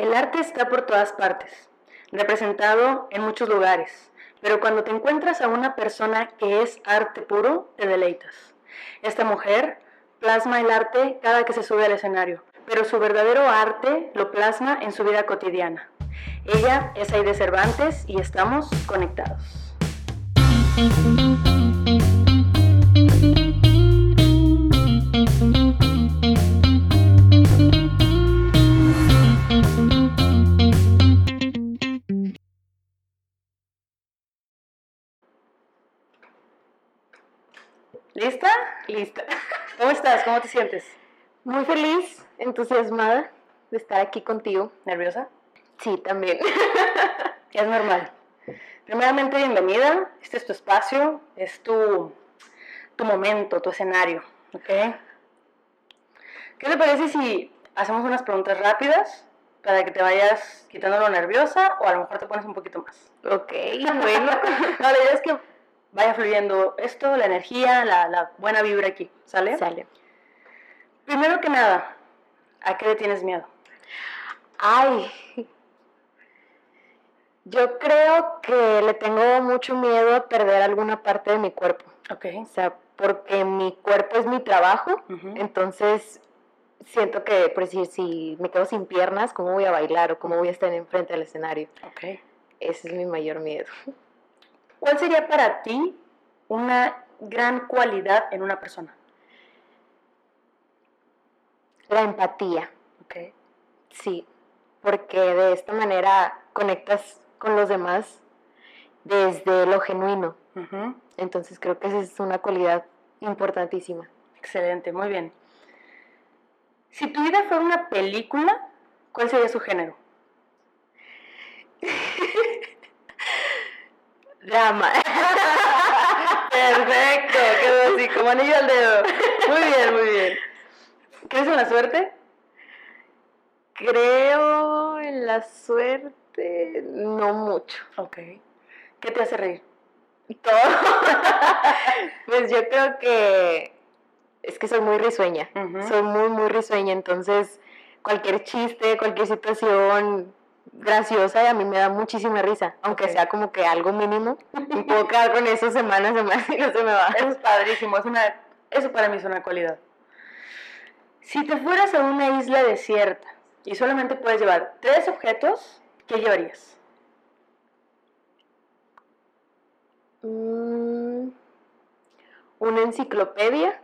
El arte está por todas partes, representado en muchos lugares, pero cuando te encuentras a una persona que es arte puro, te deleitas. Esta mujer plasma el arte cada que se sube al escenario, pero su verdadero arte lo plasma en su vida cotidiana. Ella es Aide Cervantes y estamos conectados. ¿Lista? ¿Cómo estás? ¿Cómo te sientes? Muy feliz, entusiasmada de estar aquí contigo. ¿Nerviosa? Sí, también. Es normal. Primeramente, bienvenida. Este es tu espacio, es tu, tu momento, tu escenario. ¿Ok? ¿Qué te parece si hacemos unas preguntas rápidas para que te vayas quitando lo nerviosa o a lo mejor te pones un poquito más? ok, bueno. No, la idea es que vaya fluyendo esto, la energía, la, la buena vibra aquí. ¿Sale? Sale. Primero que nada, ¿a qué le tienes miedo? Ay. Yo creo que le tengo mucho miedo a perder alguna parte de mi cuerpo. Ok. O sea, porque mi cuerpo es mi trabajo, entonces siento que, por decir, si me quedo sin piernas, ¿cómo voy a bailar o cómo voy a estar enfrente del escenario? Ok. Ese es mi mayor miedo. ¿Cuál sería para ti una gran cualidad en una persona? La empatía. Ok. Sí, porque de esta manera conectas con los demás desde lo genuino. Entonces creo que esa es una cualidad importantísima. Excelente, muy bien. Si tu vida fuera una película, ¿cuál sería su género? Drama. Perfecto, quedó así, como anillo al dedo. Muy bien, muy bien. ¿Crees en la suerte? Creo en la suerte, no mucho. Ok. ¿Qué te hace reír? Todo. pues yo creo que es que soy muy risueña. Ujú. Soy muy, muy risueña. Entonces, cualquier chiste, cualquier situación graciosa, a mí me da muchísima risa. Aunque sea como que algo mínimo. Y puedo quedar con eso semanas, semanas y no se me va. Eso es padrísimo, es una, eso para mí es una cualidad. Si te fueras a una isla desierta y solamente puedes llevar tres objetos, ¿qué llevarías? Mm, una enciclopedia.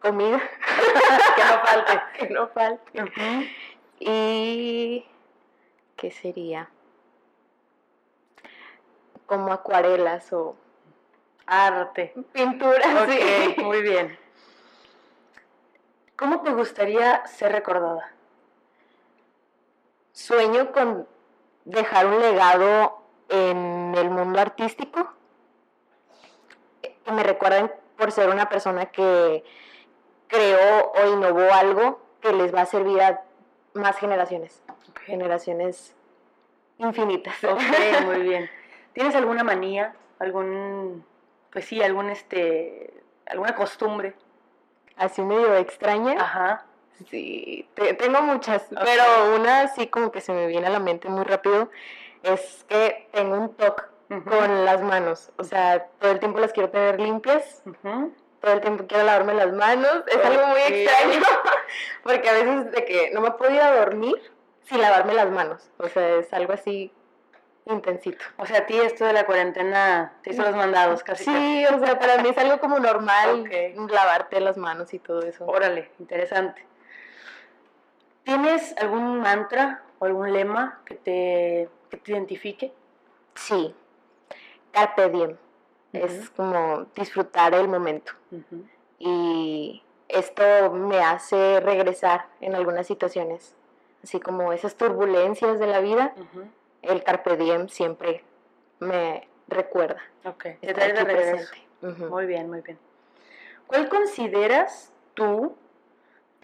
Comida. Que no falte. que no falte. Y. ¿Qué sería? Como acuarelas o Arte. pinturas. Ok, sí. muy bien. ¿Cómo te gustaría ser recordada? Sueño con dejar un legado en el mundo artístico. Que me recuerden por ser una persona que creó o innovó algo que les va a servir a más generaciones. Generaciones infinitas. Ok, muy bien. ¿Tienes alguna manía? ¿Algún, pues sí, algún este, alguna costumbre? Así medio extraña. Ajá. Sí, te- tengo muchas, pero una así como que se me viene a la mente muy rápido es que tengo un toque con las manos, o sea, todo el tiempo las quiero tener limpias. Todo el tiempo quiero lavarme las manos, es algo muy extraño, porque a veces de que no me puedo ir a dormir sin lavarme las manos, o sea, es algo así intensito. O sea, a ti esto de la cuarentena te hizo los mandados casi. Sí, o sea, para mí es algo como normal lavarte las manos y todo eso. Órale, interesante. ¿Tienes algún mantra o algún lema que te, que te identifique? Sí, carpe diem. Es como disfrutar el momento. Y esto me hace regresar en algunas situaciones. Así como esas turbulencias de la vida, el carpe diem siempre me recuerda. Ok, te traes de regreso. Muy bien, muy bien. ¿Cuál consideras tú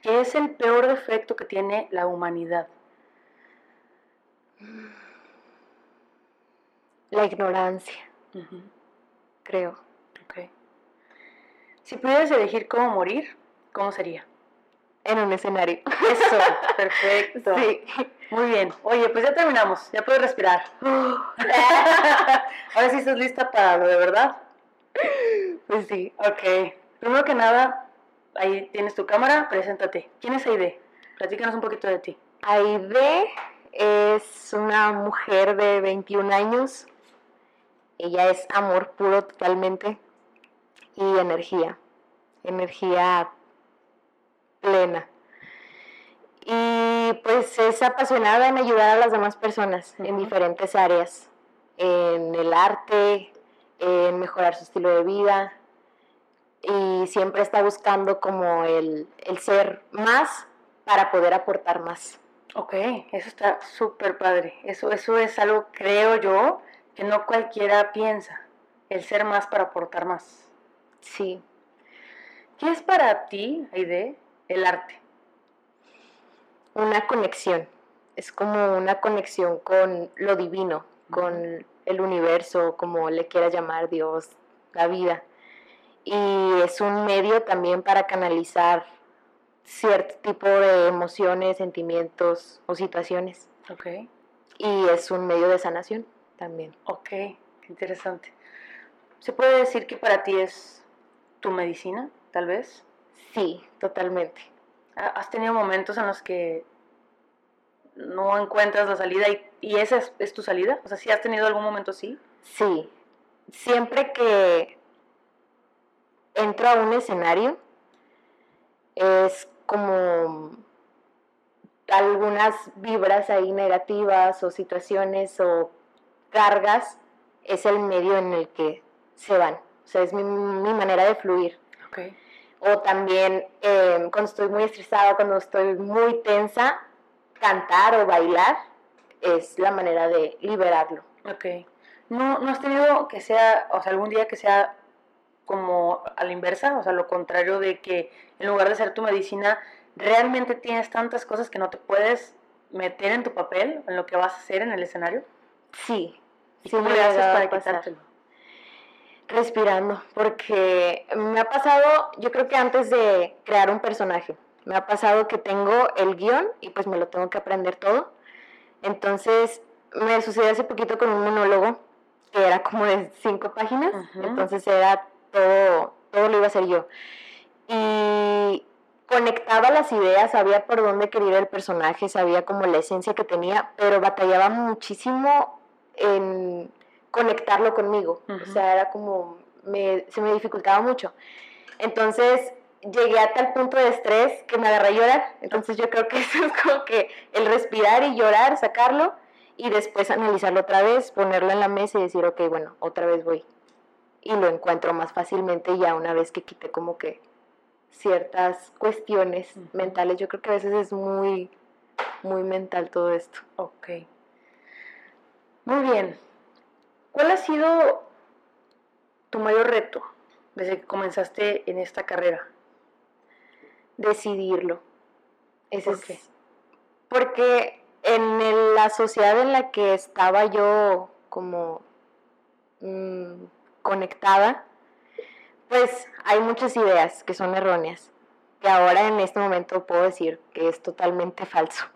que es el peor defecto que tiene la humanidad? La ignorancia. Creo. Ok. Si pudieras elegir cómo morir, ¿cómo sería? en un escenario. Eso, perfecto. Sí. Muy bien. Oye, pues ya terminamos, ya puedes respirar. Ahora sí estás lista para lo de verdad. Pues sí. Ok. Primero que nada, ahí tienes tu cámara, preséntate. ¿Quién es Aide? Platícanos un poquito de ti. Aide es una mujer de 21 años. Ella es amor puro totalmente y energía. Energía plena. Y pues es apasionada en ayudar a las demás personas en diferentes áreas, en el arte, en mejorar su estilo de vida y siempre está buscando como el, el ser más para poder aportar más. Ok, eso está súper padre. Eso, eso es algo, creo yo, que no cualquiera piensa. El ser más para aportar más. Sí. ¿Qué es para ti, Aide, el arte? Una conexión. Es como una conexión con lo divino, con el universo, como le quiera llamar Dios, la vida. Y es un medio también para canalizar cierto tipo de emociones, sentimientos o situaciones. Ok. Y es un medio de sanación también. Ok, interesante. ¿Se puede decir que para ti es tu medicina, tal vez? Sí, totalmente. ¿Has tenido momentos en los que no encuentras la salida y, y esa es, es, tu salida? O sea, ¿sí has tenido algún momento así? Sí. Siempre que entro a un escenario, es como algunas vibras ahí negativas o situaciones o cargas, es el medio en el que se van. O sea, es mi, manera de fluir. Okay. O también em, cuando estoy muy estresada, cuando estoy muy tensa, cantar o bailar es la manera de liberarlo. Ok. ¿No, ¿No has tenido que sea, o sea, algún día que sea como a la inversa, o sea, lo contrario de que en lugar de ser tu medicina, realmente tienes tantas cosas que no te puedes meter en tu papel, en lo que vas a hacer en el escenario? Sí. ¿Y cómo le haces para quitártelo? Respirando, porque me ha pasado, yo creo que antes de crear un personaje, me ha pasado que tengo el guion y pues me lo tengo que aprender todo. Entonces, me sucedió hace poquito con un monólogo que era como de cinco páginas, entonces era todo, todo lo iba a hacer yo. Y conectaba las ideas, sabía por dónde quería ir el personaje, sabía como la esencia que tenía, pero batallaba muchísimo en conectarlo conmigo. O sea, era como, se me dificultaba mucho. Entonces llegué a tal punto de estrés que me agarré a llorar. Entonces yo creo que eso es como que el respirar y llorar, sacarlo y después analizarlo otra vez, ponerlo en la mesa y decir, ok, bueno, otra vez voy y lo encuentro más fácilmente ya una vez que quite como que ciertas cuestiones mentales. Yo creo que a veces es muy, muy mental todo esto. Ok. Muy bien. ¿Cuál ha sido tu mayor reto desde que comenzaste en esta carrera? Decidirlo. Ese ¿Por qué? Porque en la sociedad en la que estaba yo como mm, conectada, pues hay muchas ideas que son erróneas, que ahora en este momento puedo decir que es totalmente falso.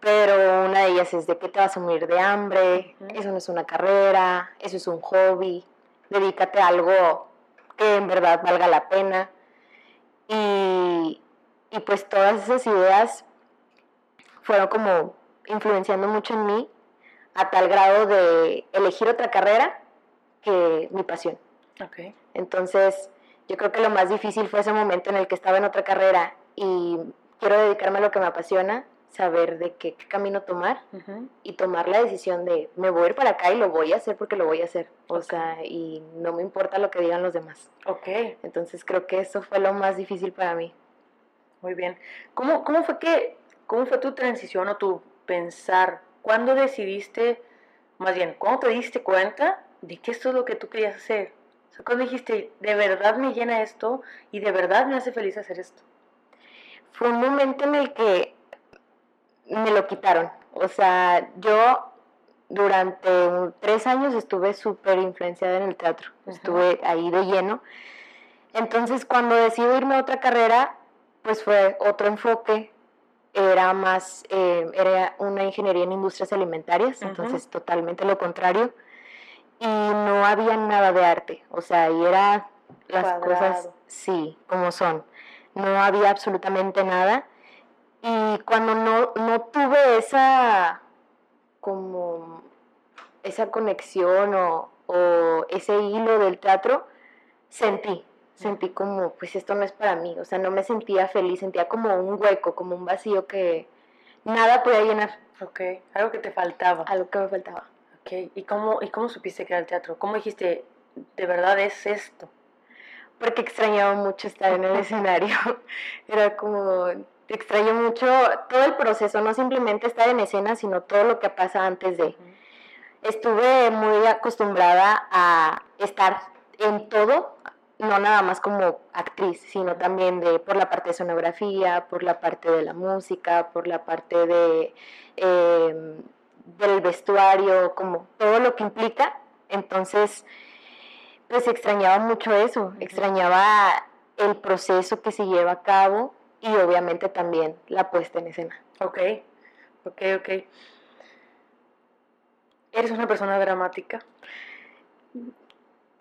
Pero una de ellas es de que te vas a morir de hambre, eso no es una carrera, eso es un hobby, dedícate a algo que en verdad valga la pena. Y, y pues todas esas ideas fueron como influenciando mucho en mí a tal grado de elegir otra carrera que mi pasión. Okay. Entonces, yo creo que lo más difícil fue ese momento en el que estaba en otra carrera y quiero dedicarme a lo que me apasiona, saber de qué, camino tomar y tomar la decisión de me voy a ir para acá y lo voy a hacer porque lo voy a hacer. O sea, y no me importa lo que digan los demás. Ok. Entonces creo que eso fue lo más difícil para mí. Muy bien. ¿Cómo, cómo fue que, cómo fue tu transición o tu pensar? ¿Cuándo decidiste, más bien, cuándo te diste cuenta de que esto es lo que tú querías hacer? O sea, cuando dijiste, de verdad me llena esto y de verdad me hace feliz hacer esto. Fue un momento en el que me lo quitaron. O sea, yo durante tres años estuve súper influenciada en el teatro. Estuve ahí de lleno. Entonces, cuando decido irme a otra carrera, pues fue otro enfoque, era más, eh, era una ingeniería en industrias alimentarias, entonces totalmente lo contrario, y no había nada de arte, o sea, y era las cosas, sí, como son, no había absolutamente nada, y cuando no, no tuve esa, como, esa conexión o, o ese hilo del teatro, sentí, sentí como, pues esto no es para mí, o sea, no me sentía feliz, sentía como un hueco, como un vacío que nada podía llenar. Ok, algo que te faltaba. Algo que me faltaba. Ok, ¿y cómo, y cómo supiste que era el teatro? ¿Cómo dijiste, de verdad es esto? Porque extrañaba mucho estar en el escenario. Era como, extraño mucho todo el proceso, no simplemente estar en escena, sino todo lo que pasa antes de. Estuve muy acostumbrada a estar en todo, no nada más como actriz, sino también de, por la parte de sonografía, por la parte de la música, por la parte de, em, del vestuario, como todo lo que implica. Entonces, pues extrañaba mucho eso, extrañaba el proceso que se lleva a cabo y obviamente también la puesta en escena. Ok, ok, ok. ¿Eres una persona dramática?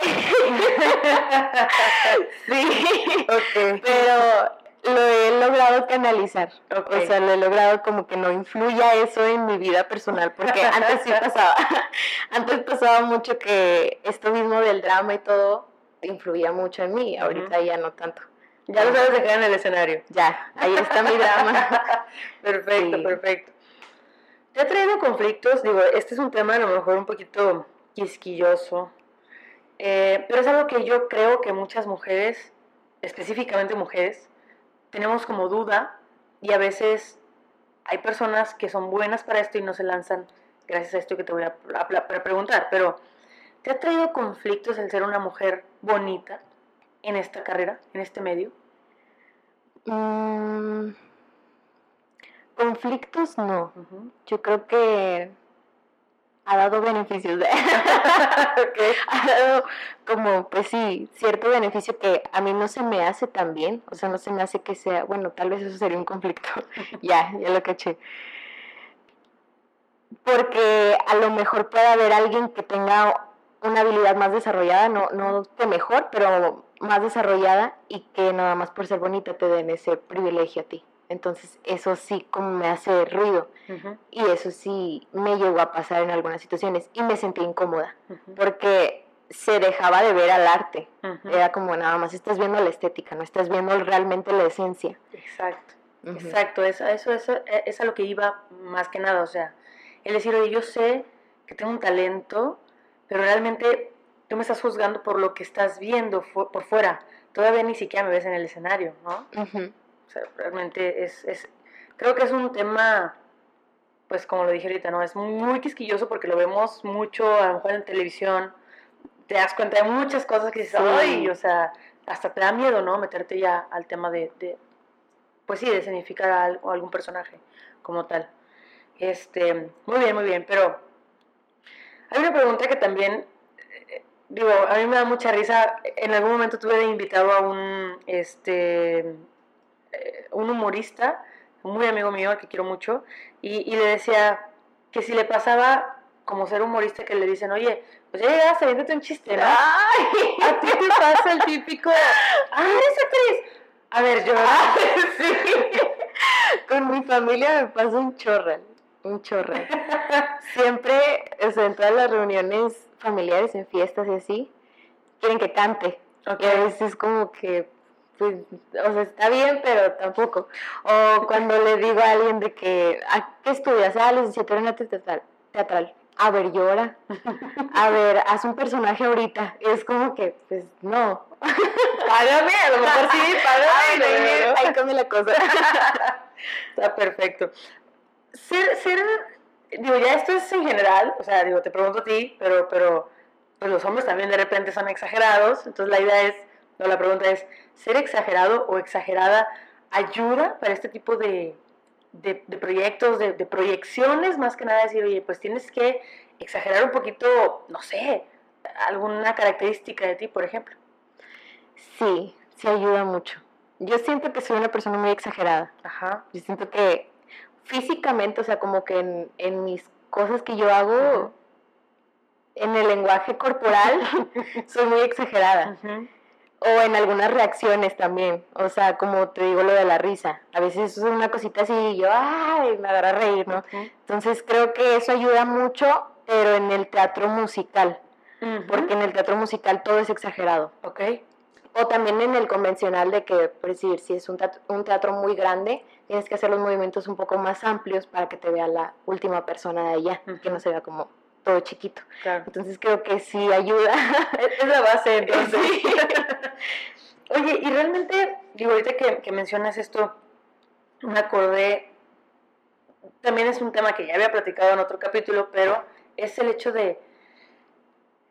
sí, okay. pero lo he logrado canalizar. O sea, lo he logrado como que no influya eso en mi vida personal, porque antes sí pasaba. antes pasaba mucho que esto mismo del drama y todo influía mucho en mí, ahorita ya no tanto. Ya lo sabes dejar en el escenario. Ya, ahí está mi drama. perfecto, perfecto. ¿Te ha traído conflictos? Digo, este es un tema a lo mejor un poquito quisquilloso, eh, pero es algo que yo creo que muchas mujeres, específicamente mujeres, tenemos como duda y a veces hay personas que son buenas para esto y no se lanzan gracias a esto que te voy a, preguntar. Pero, ¿te ha traído conflictos el ser una mujer bonita en esta carrera, en este medio? Mm, conflictos no. Yo creo que ha dado beneficios de ha dado como pues sí cierto beneficio que a mí no se me hace tan bien o sea no se me hace que sea bueno tal vez eso sería un conflicto ya ya lo caché porque a lo mejor puede haber alguien que tenga una habilidad más desarrollada no no que mejor pero más desarrollada y que nada más por ser bonita te den ese privilegio a ti. Entonces eso sí como me hace ruido. Y eso sí me llegó a pasar en algunas situaciones y me sentí incómoda porque se dejaba de ver al arte. Era como nada más estás viendo la estética, no estás viendo realmente la esencia. Exacto, exacto, eso, eso, eso e, es a lo que iba más que nada, o sea, el decir, oye, yo sé que tengo un talento, pero realmente tú me estás juzgando por lo que estás viendo por fuera, todavía ni siquiera me ves en el escenario, ¿no? O sea, realmente es, es, creo que es un tema, pues como lo dije ahorita, ¿no? Es muy quisquilloso porque lo vemos mucho, a lo mejor en televisión, te das cuenta de muchas cosas que dices, ay, o sea, hasta te da miedo, ¿no? Meterte ya al tema de, de pues sí, de significar a, algún personaje como tal. Este, muy bien, muy bien, pero hay una pregunta que también, eh, digo, a mí me da mucha risa. En algún momento tuve invitado a un, este, eh, un humorista, muy amigo mío, al que quiero mucho, y, le decía que si le pasaba como ser humorista que le dicen, oye, pues ya llegaste, véndete un chiste, ¿no? Ay, a ti te pasa el típico, ¡ay, esa actriz! A ver, yo, sí. Con mi familia me pasa un chorro, un chorro. Siempre, o sea, en todas las reuniones familiares, en fiestas y así, quieren que cante. Okay. Y a veces como que pues, o sea, está bien, pero tampoco. O cuando le digo a alguien de que, ¿a qué estudias? Ah, licenciatura en arte teatral. teatral. A ver, llora. A ver, haz un personaje ahorita. Es como que, pues, no. Págame, a lo mejor sí, págame. ahí come la cosa. Está perfecto. Ser, ser, digo, ya esto es en general, o sea, digo, te pregunto a ti, pero, pero, pues los hombres también de repente son exagerados, entonces la idea es no, la pregunta es, ¿ser exagerado o exagerada ayuda para este tipo de, proyectos, de, proyecciones? Más que nada decir, oye, pues tienes que exagerar un poquito, no sé, alguna característica de ti, por ejemplo. Sí, sí ayuda mucho. yo siento que soy una persona muy exagerada. Ajá. Yo siento que físicamente, o sea, como que en, en mis cosas que yo hago, Ujú. en el lenguaje corporal, soy muy exagerada. O en algunas reacciones también. O sea, como te digo lo de la risa. A veces es una cosita así y yo, ay, me agarra a reír, ¿no? Entonces creo que eso ayuda mucho, pero en el teatro musical. Porque en el teatro musical todo es exagerado. Ok. O también en el convencional de que, por decir, si es un teatro, un teatro muy grande, tienes que hacer los movimientos un poco más amplios para que te vea la última persona de allá, que no se vea como todo chiquito. Claro. Entonces creo que sí ayuda. Es la base, entonces. Sí. Oye, y realmente, digo, ahorita que, que mencionas esto, me acordé, también es un tema que ya había platicado en otro capítulo, pero es el hecho de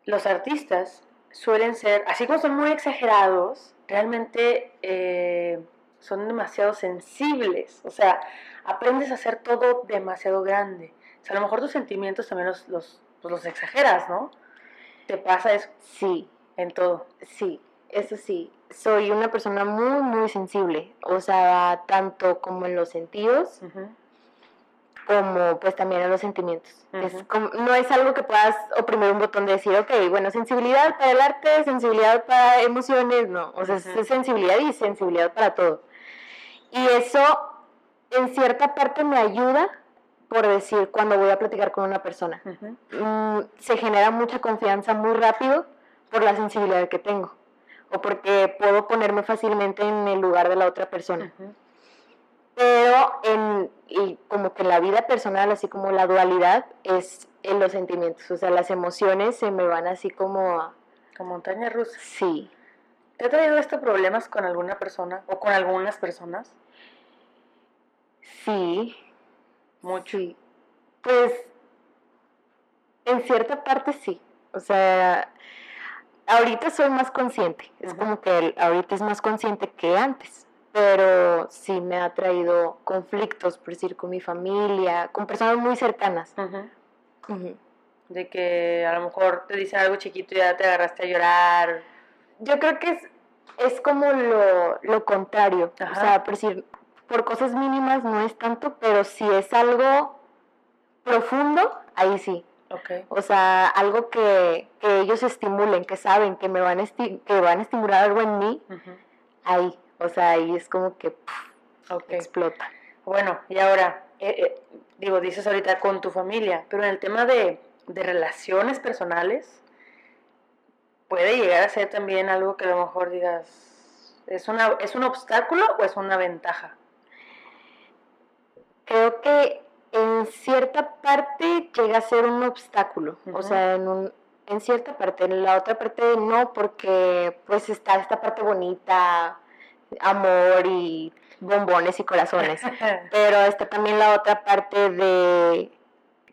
los artistas suelen ser, así como son muy exagerados, realmente eh, son demasiado sensibles. O sea, aprendes a hacer todo demasiado grande. O sea, a lo mejor tus sentimientos también los, los, pues los exageras, ¿no? Te pasa eso Sí, en todo. sí, eso sí. Soy una persona muy, muy sensible. O sea, tanto como en los sentidos, como pues también en los sentimientos. Es como- no es algo que puedas oprimir un botón de decir, ok, bueno, sensibilidad para el arte, sensibilidad para emociones, no. O sea, es sensibilidad y sensibilidad para todo. Y eso en cierta parte me ayuda, por decir, cuando voy a platicar con una persona. Mm, se genera mucha confianza muy rápido por la sensibilidad que tengo. O porque puedo ponerme fácilmente en el lugar de la otra persona pero en y como que en la vida personal así como la dualidad es en los sentimientos o sea las emociones se me van así como a- Con montaña rusa. sí ¿Te ha traído esto problemas con alguna persona o con algunas personas? Sí Mucho. sí pues en cierta parte sí o sea ahorita soy más consciente es como que el- ahorita es más consciente que antes pero sí me ha traído conflictos por decir con mi familia con personas muy cercanas. Ujú. De que a lo mejor te dicen algo chiquito y ya te agarraste a llorar. Yo creo que es, es como lo, lo contrario. Ajá. O sea, por decir, por cosas mínimas no es tanto, pero si es algo profundo, ahí sí. Ok. O sea, algo que, que ellos estimulen, que saben que me van a, esti- que van a estimular algo en mí, ahí. O sea, ahí es como que explota. Bueno, y ahora, eh, eh, digo, dices ahorita con tu familia, pero en el tema de, de relaciones personales, puede llegar a ser también algo que a lo mejor digas, ¿es, una, ¿es un obstáculo o es una ventaja? Creo que en cierta parte llega a ser un obstáculo, o sea, en, un, en cierta parte, en la otra parte no, porque pues está esta parte bonita, amor y bombones y corazones, pero está también la otra parte de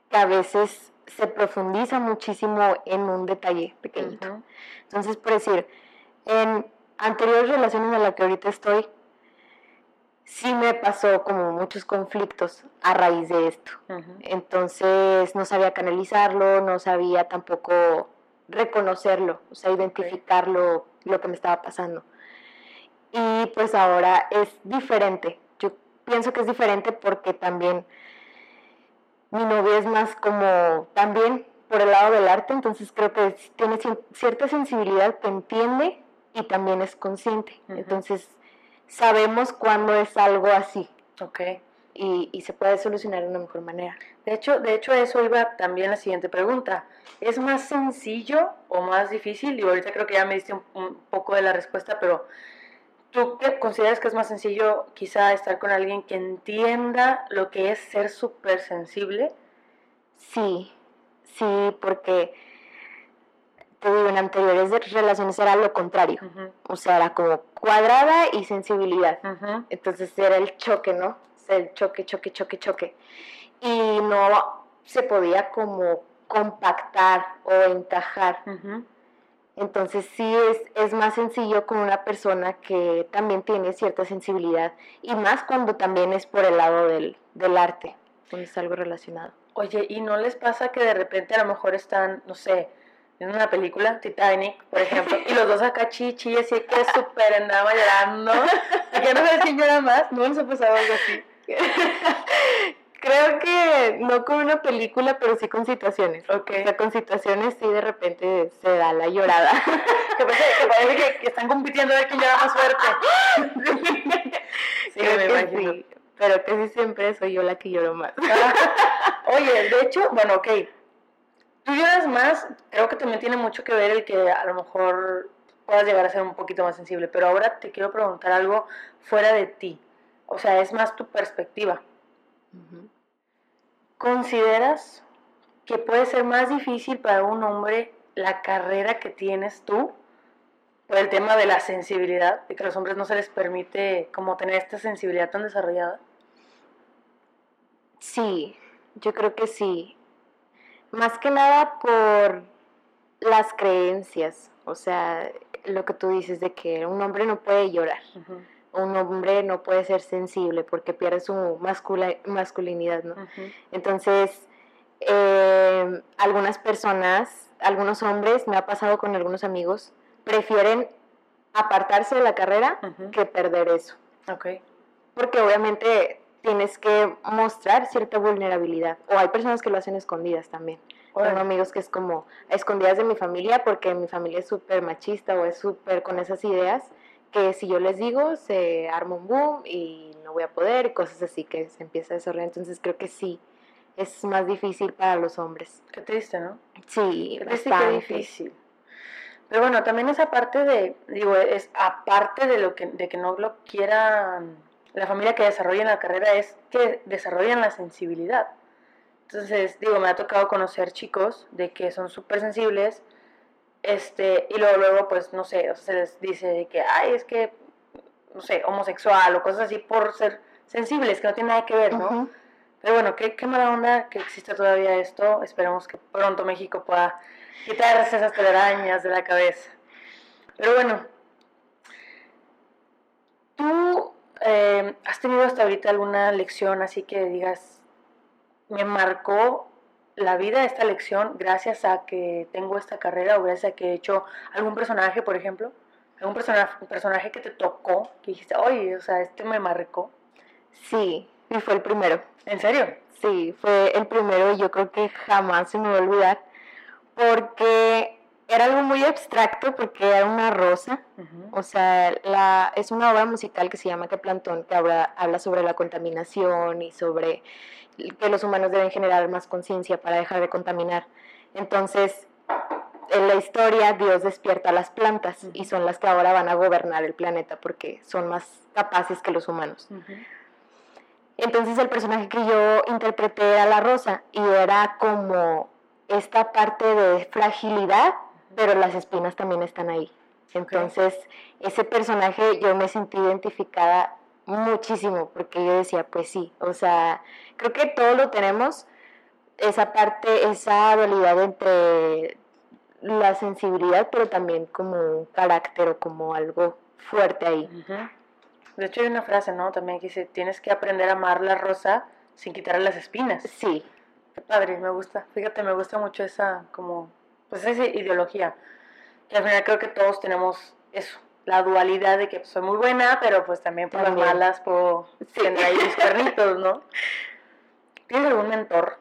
que a veces se profundiza muchísimo en un detalle pequeñito. Entonces, por decir, en anteriores relaciones en las que ahorita estoy, sí me pasó como muchos conflictos a raíz de esto. Entonces no sabía canalizarlo, no sabía tampoco reconocerlo, o sea, identificarlo, lo que me estaba pasando. Y pues ahora es diferente. Yo pienso que es diferente porque también mi novia es más como también por el lado del arte, entonces creo que tiene ci- cierta sensibilidad que entiende y también es consciente. Entonces sabemos cuándo es algo así Ok. y, y se puede solucionar de una mejor manera. De hecho, de hecho, a eso iba también la siguiente pregunta. ¿Es más sencillo o más difícil? Y ahorita creo que ya me diste un, un poco de la respuesta, pero ¿tú qué consideras que es más sencillo quizá estar con alguien que entienda lo que es ser súper sensible? Sí, sí, porque te digo, en anteriores relaciones era lo contrario. O sea, era como cuadrada y sensibilidad. Entonces era el choque, ¿no? O sea, el choque, choque, choque, choque. Y no se podía como compactar o encajar. Entonces sí es, es más sencillo con una persona que también tiene cierta sensibilidad. Y más cuando también es por el lado del, del arte, cuando es algo relacionado. Oye, ¿y no les pasa que de repente a lo mejor están, no sé, en una película, Titanic, por ejemplo, y los dos acá chichi, así que súper andaba llorando. Ya no sé si llora más, no nos ha pasado algo así. Creo que no con una película, pero sí con situaciones. Ok. O sea, con situaciones sí de repente se da la llorada. Que parece, que, parece que, que están compitiendo a ver quién llora más fuerte. Sí, Creo me que imagino. sí, pero casi siempre soy yo la que lloro más. Oye, de hecho, bueno, ok. Tú lloras más, creo que también tiene mucho que ver el que a lo mejor puedas llegar a ser un poquito más sensible, pero ahora te quiero preguntar algo fuera de ti. O sea, es más tu perspectiva. ¿Consideras que puede ser más difícil para un hombre la carrera que tienes tú por el tema de la sensibilidad, de que a los hombres no se les permite como tener esta sensibilidad tan desarrollada? Sí, yo creo que sí. Más que nada por las creencias, o sea, lo que tú dices de que un hombre no puede llorar, un hombre no puede ser sensible porque pierde su mascula- masculinidad, ¿no? Entonces, eh, algunas personas, algunos hombres, me ha pasado con algunos amigos, prefieren apartarse de la carrera que perder eso. Ok. Porque obviamente tienes que mostrar cierta vulnerabilidad. O hay personas que lo hacen escondidas también. Tengo Órale. amigos que es como escondidas de mi familia porque mi familia es súper machista o es súper con esas ideas que si yo les digo se arma un boom y no voy a poder y cosas así que se empieza a desarrollar. Entonces creo que sí, es más difícil para los hombres. Qué triste, ¿no? Sí, Qué triste y qué bastante. difícil. Pero bueno, también esa parte de, digo, es aparte de lo que, de que no lo quieran la familia que desarrolla la carrera, es que desarrollan la sensibilidad. Entonces, digo, me ha tocado conocer chicos de que son súper sensibles, este, y luego, luego, pues, no sé, o sea, se les dice de que, ay, es que, no sé, homosexual o cosas así por ser sensibles, que no tiene nada que ver, ¿no? Ujú. Pero bueno, qué, qué mala onda que existe todavía esto. Esperemos que pronto México pueda quitarse esas telarañas de la cabeza. Pero bueno, ¿tú eh, has tenido hasta ahorita alguna lección así que digas, me marcó la vida esta lección gracias a que tengo esta carrera o gracias a que he hecho algún personaje, por ejemplo? ¿Algún personaje, personaje que te tocó, que dijiste, oye, o sea, este me marcó? Sí, y fue el primero. ¿En serio? Sí, fue el primero y yo creo que jamás se me va a olvidar porque era algo muy abstracto porque era una rosa. O sea, la, es una obra musical que se llama Que Plantón, que habla, habla sobre la contaminación y sobre que los humanos deben generar más conciencia para dejar de contaminar. Entonces, en la historia Dios despierta a las plantas y son las que ahora van a gobernar el planeta porque son más capaces que los humanos. Entonces el personaje que yo interpreté era la rosa y era como esta parte de fragilidad, pero las espinas también están ahí. Entonces ese personaje yo me sentí identificada muchísimo porque yo decía, pues sí, o sea, creo que todo lo tenemos, esa parte, esa dualidad entre la sensibilidad, pero también como un carácter o como algo fuerte ahí. De hecho hay una frase, ¿no? También que dice, tienes que aprender a amar la rosa sin quitarle las espinas. Sí, Qué padre, me gusta. Fíjate, me gusta mucho esa, como, pues esa ideología. Que al final creo que todos tenemos eso, la dualidad de que pues, soy muy buena, pero pues también por las malas puedo Sí. tener ahí mis cuernitos, ¿no? ¿Tienes algún mentor?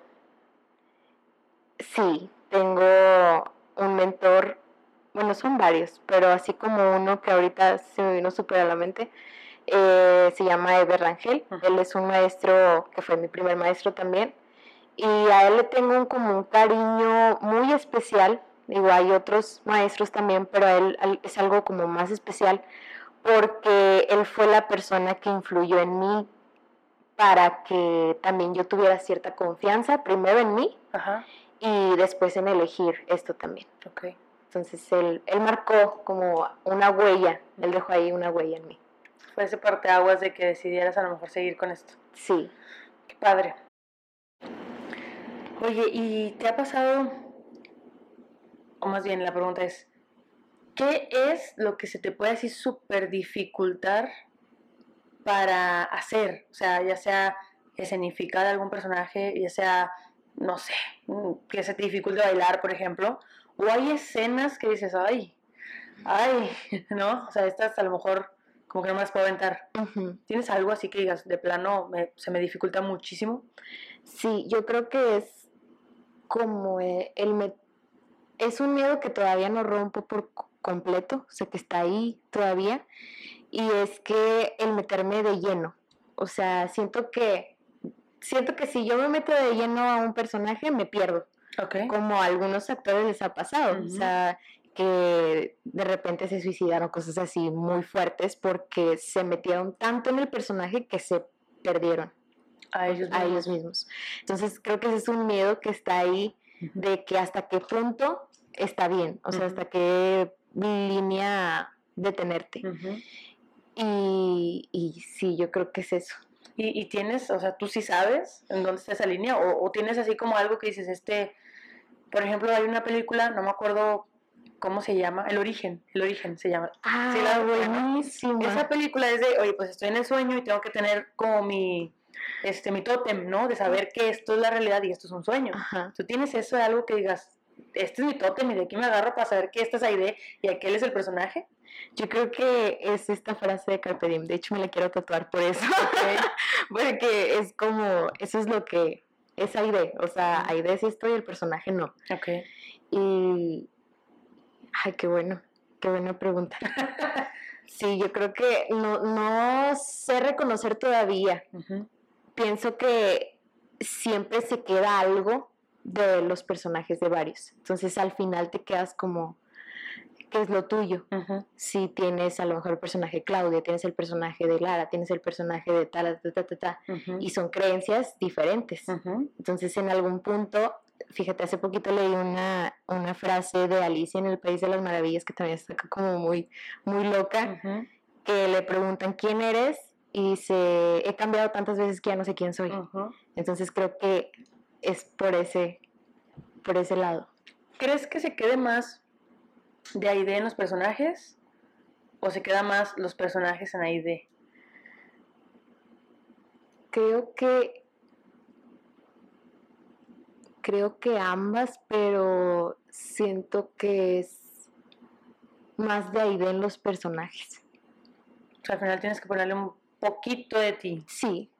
Sí, tengo un mentor, bueno, son varios, pero así como uno que ahorita se me vino súper a la mente, eh, se llama Eber Rangel. Él es un maestro que fue mi primer maestro también. Y a él le tengo un, como un cariño muy especial. Digo, hay otros maestros también, pero a él es algo como más especial porque él fue la persona que influyó en mí para que también yo tuviera cierta confianza, primero en mí Ajá, y después en elegir esto también. ok. Entonces él, él marcó como una huella, él dejó ahí una huella en mí. Fue ese parteaguas de que decidieras a lo mejor seguir con esto. Sí, Qué padre. Oye, ¿y te ha pasado, o más bien la pregunta es, ¿qué es lo que se te puede así súper dificultar para hacer? O sea, ya sea escenificar algún personaje, ya sea, no sé, que se te dificulte bailar, por ejemplo, O hay escenas que dices, ay, ay, ¿no? O sea, estas a lo mejor como que no me las puedo aventar. ¿Tienes algo así que digas, de plano, se me dificulta muchísimo? Sí, yo creo que es como eh, el... es un miedo que todavía no rompo por completo, o sea, que está ahí todavía, y es que el meterme de lleno. O sea, siento que siento que si yo me meto de lleno a un personaje, me pierdo. Como a algunos actores les ha pasado. O sea, que de repente se suicidaron, cosas así muy fuertes porque se metieron tanto en el personaje que se perdieron a ellos mismos. A ellos mismos. Entonces creo que ese es un miedo que está ahí de que hasta qué punto está bien, o sea, hasta qué línea detenerte. y, y sí, yo creo que es eso. Y, tienes, o sea, tú sí sabes en dónde está esa línea, o, tienes así como algo que dices, este, por ejemplo, hay una película, no me acuerdo cómo se llama, El Origen, El Origen se llama. Ah, sí, la, buenísima. Esa película es de, oye, pues estoy en el sueño y tengo que tener como mi, este, mi tótem, ¿no? De saber que esto es la realidad y esto es un sueño. Tú tienes eso de algo que digas, este es mi tótem y de aquí me agarro para saber que esta es Aide y aquel es el personaje. Yo creo que es esta frase de Carpe Diem. De hecho, me la quiero tatuar por eso. Porque es como, eso es lo que es Aide. O sea, Aide es esto y el personaje no. Ok. Y. Ay, qué bueno. Qué buena pregunta. sí, yo creo que no, no sé reconocer todavía. Pienso que siempre se queda algo de los personajes de varios. Entonces al final te quedas como, ¿qué es lo tuyo? Si tienes a lo mejor el personaje de Claudia, tienes el personaje de Lara, tienes el personaje de tal, ta, ta, ta, ta, y son creencias diferentes. Entonces en algún punto, fíjate, hace poquito leí una, una frase de Alicia en el País de las Maravillas que también está como muy, muy loca, que le preguntan quién eres y dice, he cambiado tantas veces que ya no sé quién soy. Entonces creo que es por ese, por ese lado. ¿Crees que se quede más de Aide en los personajes o se queda más los personajes en Aide? Creo que creo que ambas, pero siento que es más de Aide en los personajes. O sea, al final tienes que ponerle un poquito de ti. Sí,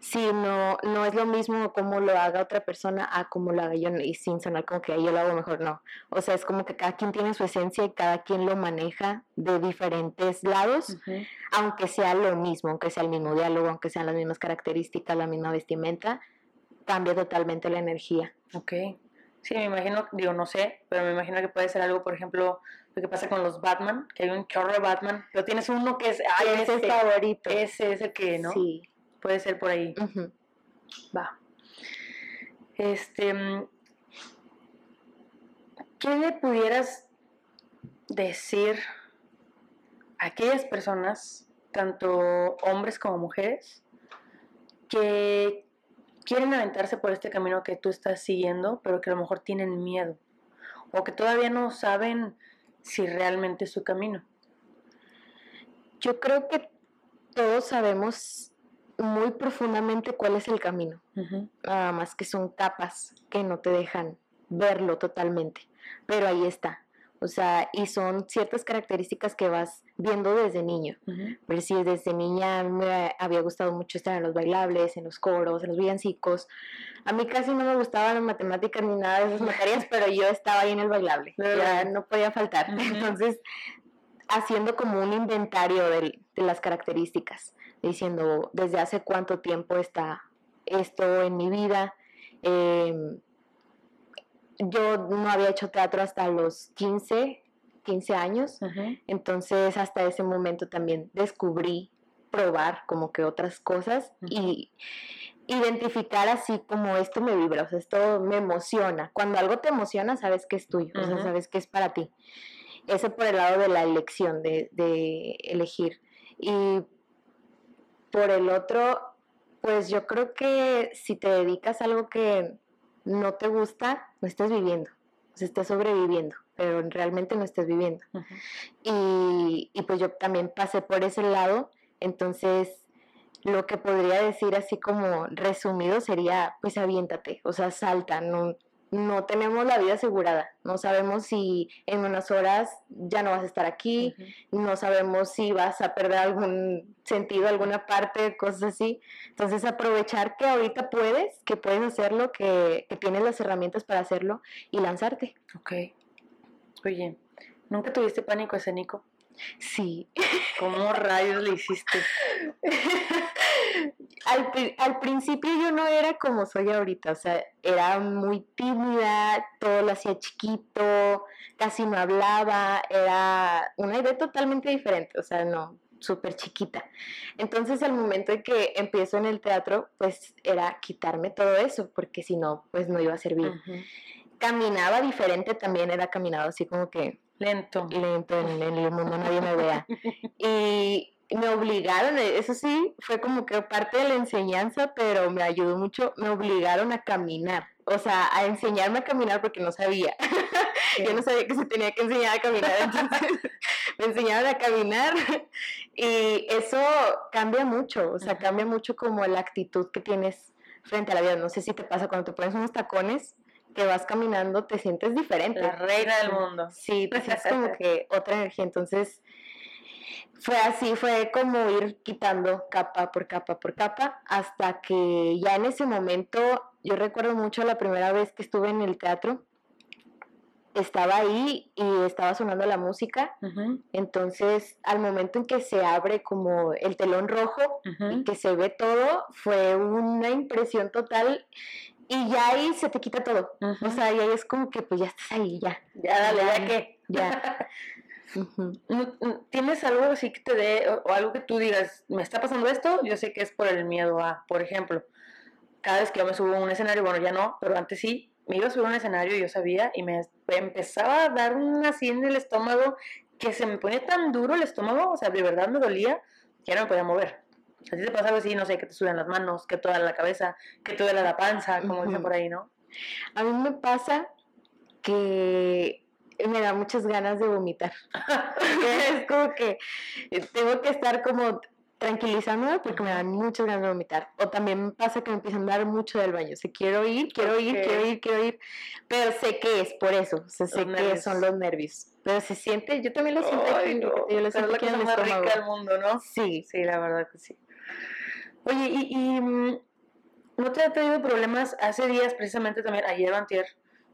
Sí, no, no es lo mismo como lo haga otra persona a como lo haga yo y sin sonar como que yo lo hago mejor, no. O sea, es como que cada quien tiene su esencia y cada quien lo maneja de diferentes lados, aunque sea lo mismo, aunque sea el mismo diálogo, aunque sean las mismas características, la misma vestimenta, cambia totalmente la energía. Ok. Sí, me imagino, digo, no sé, pero me imagino que puede ser algo, por ejemplo, lo que pasa con los Batman, que hay un chorro de Batman, pero tienes uno que es, ay, ese es favorito. Ese es el que, ¿no? Sí. Puede ser por ahí. Va. Este. ¿Qué le pudieras decir a aquellas personas, tanto hombres como mujeres, que quieren aventarse por este camino que tú estás siguiendo, pero que a lo mejor tienen miedo? O que todavía no saben si realmente es su camino. Yo creo que todos sabemos muy profundamente cuál es el camino. Nada más que son capas que no te dejan verlo totalmente. Pero ahí está. O sea, y son ciertas características que vas viendo desde niño. Pero si desde niña me había gustado mucho estar en los bailables, en los coros, en los villancicos. A mí casi no me gustaban las matemáticas ni nada de esas materias, pero yo estaba ahí en el bailable. Ya no podía faltar. Entonces, haciendo como un inventario de, de las características diciendo desde hace cuánto tiempo está esto en mi vida. Em, yo no había hecho teatro hasta los 15, 15 años, entonces hasta ese momento también descubrí probar como que otras cosas y identificar así como esto me vibra, o sea, esto me emociona. Cuando algo te emociona, sabes que es tuyo, o sea, sabes que es para ti. Eso por el lado de la elección, de, de elegir. Y por el otro, pues yo creo que si te dedicas a algo que no te gusta, no estás viviendo, o sea, estás sobreviviendo, pero realmente no estás viviendo. y, y, pues yo también pasé por ese lado, entonces lo que podría decir así como resumido sería, pues aviéntate, o sea, salta, no, no tenemos la vida asegurada, no sabemos si en unas horas ya no vas a estar aquí, no sabemos si vas a perder algún sentido, alguna parte, cosas así. Entonces aprovechar que ahorita puedes, que puedes hacerlo, que, que tienes las herramientas para hacerlo y lanzarte. Ok. Oye, ¿nunca tuviste pánico escénico? Sí. ¿Cómo rayos le hiciste? al, principio yo no era como soy ahorita, o sea, era muy tímida, todo lo hacía chiquito, casi no hablaba, era una idea totalmente diferente, o sea, no, súper chiquita. Entonces al momento de que empiezo en el teatro, pues era quitarme todo eso, porque si no, pues no iba a servir. Caminaba diferente también, era caminado así como que... Lento. Lento, en, en el mundo nadie me vea. Y me obligaron, eh, eso sí, fue como que parte de la enseñanza, pero me ayudó mucho, me obligaron a caminar, o sea, a enseñarme a caminar porque no sabía. Yo no sabía que se tenía que enseñar a caminar, entonces me enseñaron a caminar y eso cambia mucho, o sea, cambia mucho como la actitud que tienes frente a la vida. No sé si te pasa cuando te pones unos tacones, que vas caminando, te sientes diferente. La reina del mundo. Sí, te sientes como que otra energía, entonces fue así, fue como ir quitando capa por capa por capa, hasta que ya en ese momento, yo recuerdo mucho la primera vez que estuve en el teatro, estaba ahí y estaba sonando la música, entonces al momento en que se abre como el telón rojo y que se ve todo, fue una impresión total y ya ahí se te quita todo, o sea, y ahí es como que pues ya estás ahí, ya. Ya, dale, ya, que. Ya. ¿Tienes algo así que te dé, o algo que tú digas, me está pasando esto? Yo sé que es por el miedo a, por ejemplo, cada vez que yo me subo a un escenario, bueno, ya no, pero antes sí, me iba a subir a un escenario y yo sabía y me empezaba a dar una así en el estómago que se me ponía tan duro el estómago, o sea, de verdad me dolía que ya no me podía mover. Así te pasa algo así, no sé, que te sudan las manos, que toda la cabeza, que te duele la panza, como dicen por ahí, ¿no? A mí me pasa que me da muchas ganas de vomitar. es como que tengo que estar como tranquilizándome porque me dan muchas ganas de vomitar. O también me pasa que me empiezan a dar mucho del baño. Si quiero ir, quiero ir, quiero ir, quiero ir. Pero sé que es por eso. O sea, sé que son los nervios. Pero se siente, yo también lo siento. Yo lo siento el más rica del mundo, ¿no? Sí. Sí, la verdad que sí. Oye, y, y mm, ¿no te ha traído problemas hace días, precisamente también, ayer o antier,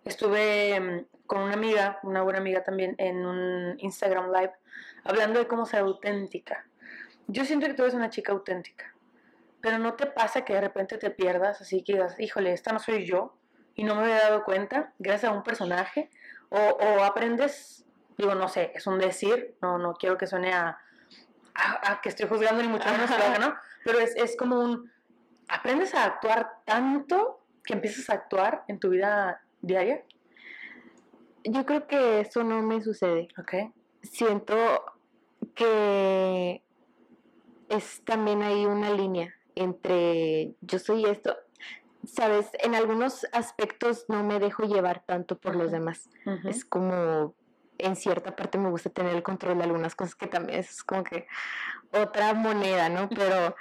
estuve mm, con una amiga, una buena amiga también, en un Instagram Live, hablando de cómo ser auténtica. Yo siento que tú eres una chica auténtica, pero no te pasa que de repente te pierdas, así que digas, híjole, esta no soy yo, y no me había dado cuenta, gracias a un personaje, o, aprendes, digo, no sé, es un decir, no, no quiero que suene a, a, que estoy juzgando ni mucho menos, ¿no? Pero es, es como un, aprendes a actuar tanto que empiezas a actuar en tu vida diaria. Yo creo que eso no me sucede. Ok. Siento que es también hay una línea entre yo soy esto. Sabes, en algunos aspectos no me dejo llevar tanto por los demás. Es como en cierta parte me gusta tener el control de algunas cosas que también es como que otra moneda, ¿no? Pero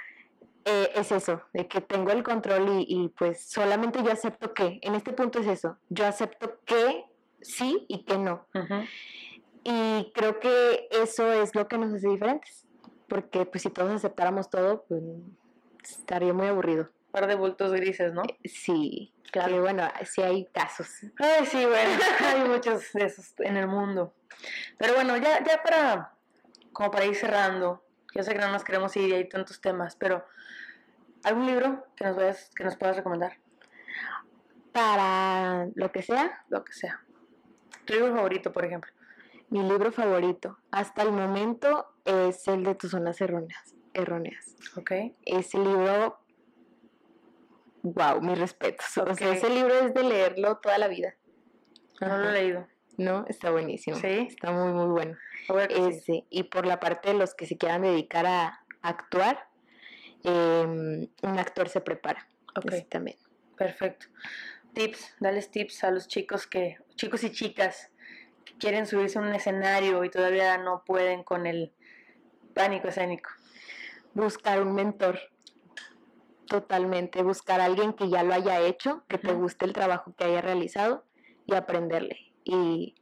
eh, es eso, de que tengo el control y, y, pues solamente yo acepto que, en este punto es eso, yo acepto que sí y que no. Y creo que eso es lo que nos hace diferentes, porque pues si todos aceptáramos todo, pues estaría muy aburrido. Un par de bultos grises, ¿no? Eh, sí, claro. bueno, sí hay casos. Ay, sí, bueno, hay muchos de esos en el mundo. Pero bueno, ya, ya para, como para ir cerrando, yo sé que no nos queremos ir y hay tantos temas, pero ¿algún libro que nos, vayas, que nos puedas recomendar? Para lo que sea. Lo que sea. ¿Tu libro favorito, por ejemplo? Mi libro favorito, hasta el momento, es el de tus zonas erróneas. erróneas. Ok. Ese libro, wow, mis respetos. O sea, ese libro es de leerlo toda la vida. No lo he leído. No, está buenísimo. Sí. Está muy, muy bueno. Ese, Y por la parte de los que se quieran dedicar a, actuar, em, un actor se prepara. Ok. también. Perfecto tips, dales tips a los chicos que, chicos y chicas que quieren subirse a un escenario y todavía no pueden con el pánico escénico. Buscar un mentor. Totalmente, buscar a alguien que ya lo haya hecho, que te guste el trabajo que haya realizado y aprenderle. Y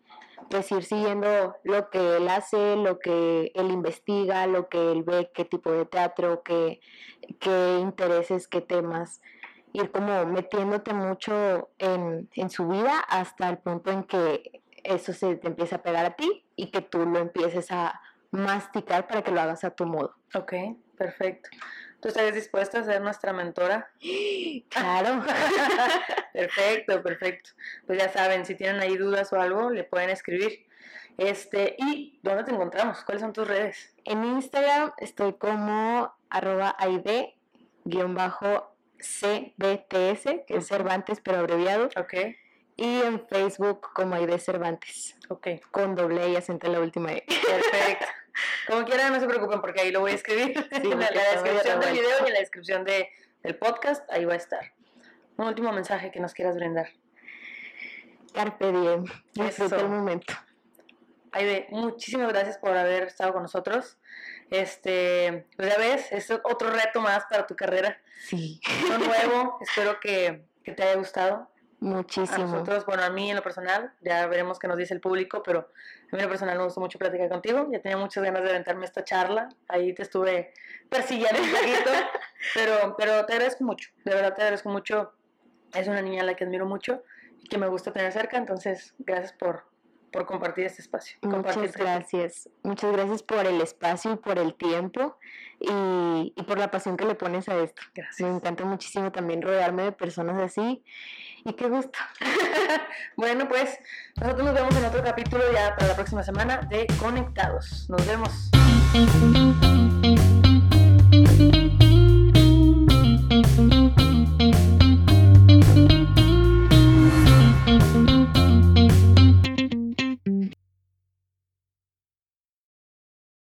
pues ir siguiendo lo que él hace, lo que él investiga, lo que él ve, qué tipo de teatro, qué, qué intereses, qué temas. Ir como metiéndote mucho en, en su vida hasta el punto en que eso se te empieza a pegar a ti y que tú lo empieces a masticar para que lo hagas a tu modo. Ok, perfecto. ¿Tú estarías dispuesta a ser nuestra mentora? Claro. perfecto, perfecto. Pues ya saben, si tienen ahí dudas o algo, le pueden escribir. Este, ¿y dónde te encontramos? ¿Cuáles son tus redes? En Instagram estoy como arroba cbts, que es Cervantes pero abreviado. Ok. Y en Facebook como Aide Cervantes. Ok. Con doble y acento en la última E. Perfecto. Como quieran, no se preocupen porque ahí lo voy a escribir en la, descripción del video y en la descripción de, del podcast. Ahí va a estar. Un último mensaje que nos quieras brindar. Carpe diem. Disfruta el momento. Aide, muchísimas gracias por haber estado con nosotros. Este, pues ya ves, es otro reto más para tu carrera. Sí. Uno nuevo. Espero que, que te haya gustado. Muchísimo. A nosotros, bueno, a mí en lo personal, ya veremos qué nos dice el público, pero a mí en lo personal me gustó mucho platicar contigo. Ya tenía muchas ganas de aventarme esta charla. Ahí te estuve persiguiendo un poquito, pero, pero te agradezco mucho. De verdad te agradezco mucho. Es una niña a la que admiro mucho y que me gusta tener cerca. Entonces, gracias por, por compartir este espacio. Muchas gracias. Muchas gracias por el espacio y por el tiempo y, y, por la pasión que le pones a esto. Gracias. Me encanta muchísimo también rodearme de personas así y qué gusto. bueno, pues nosotros nos vemos en otro capítulo ya para la próxima semana de Conectados. Nos vemos.